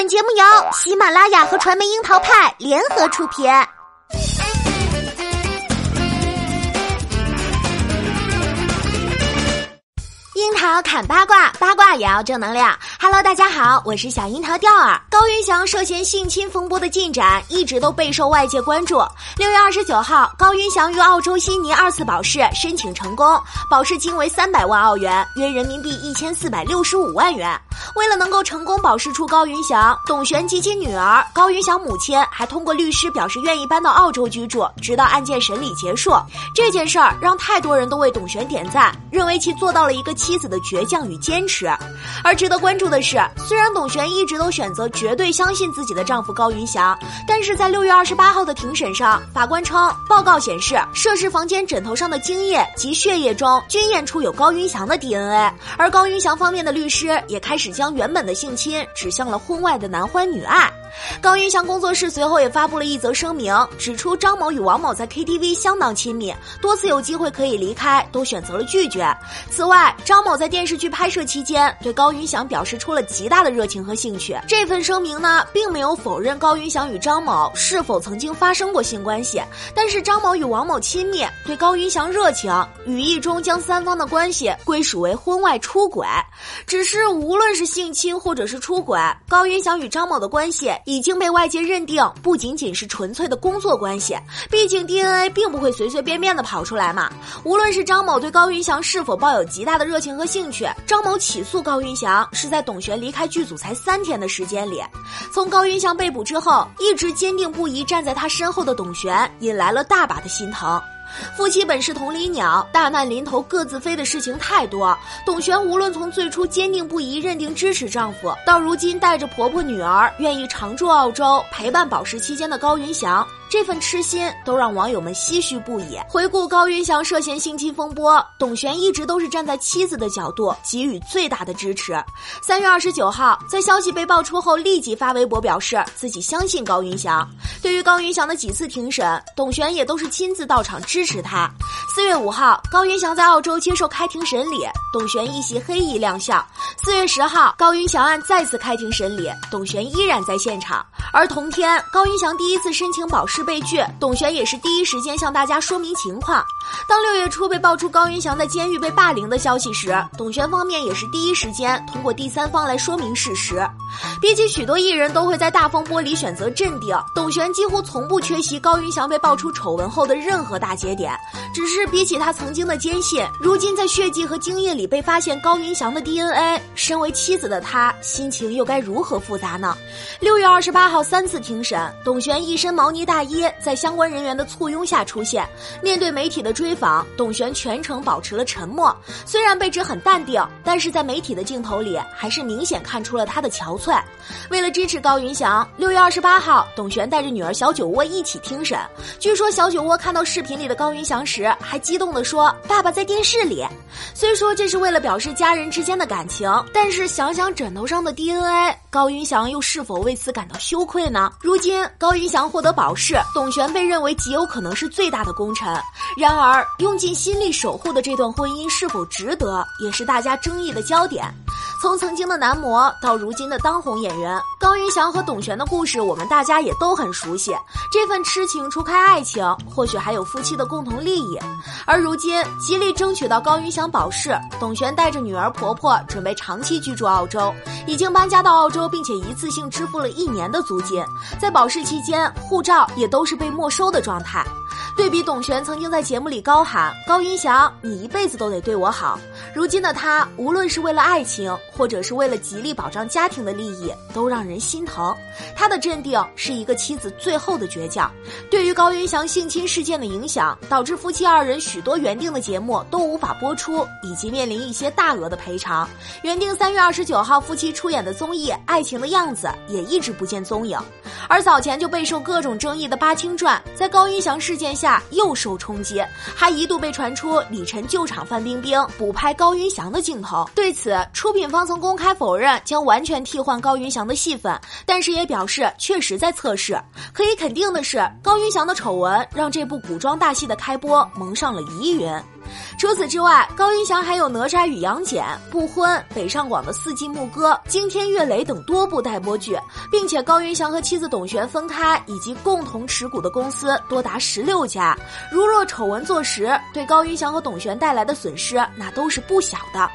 本节目由喜马拉雅和传媒樱桃派联合出品。樱桃砍八卦，八卦也要正能量。Hello，大家好，我是小樱桃调儿。高云翔涉嫌性侵风波的进展一直都备受外界关注。六月二十九号，高云翔于澳洲悉尼二次保释申请成功，保释金为三百万澳元，约人民币一千四百六十五万元。为了能够成功保释出高云翔，董璇及其女儿高云翔母亲还通过律师表示愿意搬到澳洲居住，直到案件审理结束。这件事儿让太多人都为董璇点赞，认为其做到了一个妻子的倔强与坚持。而值得关注的是，虽然董璇一直都选择绝对相信自己的丈夫高云翔，但是在六月二十八号的庭审上，法官称报告显示，涉事房间枕头上的精液及血液中均验出有高云翔的 DNA，而高云翔方面的律师也开始将原本的性侵指向了婚外的男欢女爱。高云翔工作室随后也发布了一则声明，指出张某与王某在 KTV 相当亲密，多次有机会可以离开，都选择了拒绝。此外，张某在电视剧拍摄期间对高云翔表示出了极大的热情和兴趣。这份声明呢，并没有否认高云翔与张某是否曾经发生过性关系，但是张某与王某亲密，对高云翔热情，语意中将三方的关系归属为婚外出轨。只是无论是性侵或者是出轨，高云翔与张某的关系。已经被外界认定不仅仅是纯粹的工作关系，毕竟 DNA 并不会随随便便的跑出来嘛。无论是张某对高云翔是否抱有极大的热情和兴趣，张某起诉高云翔是在董璇离开剧组才三天的时间里。从高云翔被捕之后，一直坚定不移站在他身后的董璇，引来了大把的心疼。夫妻本是同林鸟，大难临头各自飞的事情太多。董璇无论从最初坚定不移认定支持丈夫，到如今带着婆婆女儿愿意常驻澳洲陪伴保释期间的高云翔。这份痴心都让网友们唏嘘不已。回顾高云翔涉嫌性侵风波，董璇一直都是站在妻子的角度给予最大的支持。三月二十九号，在消息被爆出后，立即发微博表示自己相信高云翔。对于高云翔的几次庭审，董璇也都是亲自到场支持他。四月五号，高云翔在澳洲接受开庭审理，董璇一袭黑衣亮相。四月十号，高云翔案再次开庭审理，董璇依然在现场。而同天，高云翔第一次申请保释被拒，董璇也是第一时间向大家说明情况。当六月初被爆出高云翔在监狱被霸凌的消息时，董璇方面也是第一时间通过第三方来说明事实。比起许多艺人都会在大风波里选择镇定，董璇几乎从不缺席高云翔被爆出丑闻后的任何大节点。只是比起他曾经的坚信，如今在血迹和精液里被发现高云翔的 DNA，身为妻子的他心情又该如何复杂呢？六月二十八号三次庭审，董璇一身毛呢大衣，在相关人员的簇拥下出现。面对媒体的追访，董璇全程保持了沉默。虽然被指很淡定，但是在媒体的镜头里，还是明显看出了他的憔悴。为了支持高云翔，六月二十八号，董璇带着女儿小酒窝一起听审。据说小酒窝看到视频里的高云翔时，还激动地说：“爸爸在电视里。”虽说这是为了表示家人之间的感情，但是想想枕头上的 DNA，高云翔又是否为此感到羞愧呢？如今高云翔获得保释，董璇被认为极有可能是最大的功臣。然而，用尽心力守护的这段婚姻是否值得，也是大家争议的焦点。从曾经的男模到如今的当红演员高云翔和董璇的故事，我们大家也都很熟悉。这份痴情除开爱情，或许还有夫妻的共同利益。而如今极力争取到高云翔保释，董璇带着女儿婆婆准备长期居住澳洲，已经搬家到澳洲，并且一次性支付了一年的租金。在保释期间，护照也都是被没收的状态。对比董璇曾经在节目里高喊“高云翔，你一辈子都得对我好”，如今的他无论是为了爱情，或者是为了极力保障家庭的利益，都让人心疼。他的镇定是一个妻子最后的倔强。对于高云翔性侵事件的影响，导致夫妻二人许多原定的节目都无法播出，以及面临一些大额的赔偿。原定三月二十九号夫妻出演的综艺《爱情的样子》也一直不见踪影。而早前就备受各种争议的《八清传》，在高云翔事件下又受冲击，还一度被传出李晨救场范冰冰补拍高云翔的镜头。对此，出品方曾公开否认将完全替换高云翔的戏份，但是也表示确实在测试。可以肯定的是，高云翔的丑闻让这部古装大戏的开播蒙上了疑云。除此之外，高云翔还有《哪吒与杨戬》、不婚、北上广的四季牧歌、惊天岳雷等多部待播剧，并且高云翔和妻子董璇分开以及共同持股的公司多达十六家。如若丑闻坐实，对高云翔和董璇带来的损失那都是不小的。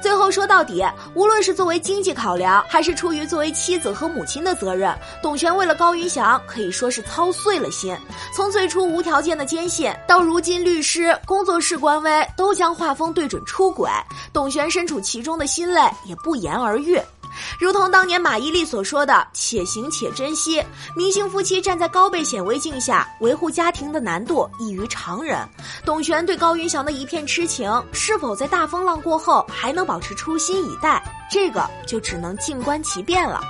最后说到底，无论是作为经济考量，还是出于作为妻子和母亲的责任，董璇为了高云翔可以说是操碎了心。从最初无条件的坚信，到如今律师、工作室官微都将画风对准出轨，董璇身处其中的心累也不言而喻。如同当年马伊琍所说的“且行且珍惜”，明星夫妻站在高倍显微镜下维护家庭的难度异于常人。董璇对高云翔的一片痴情，是否在大风浪过后还能保持初心以待，这个就只能静观其变了。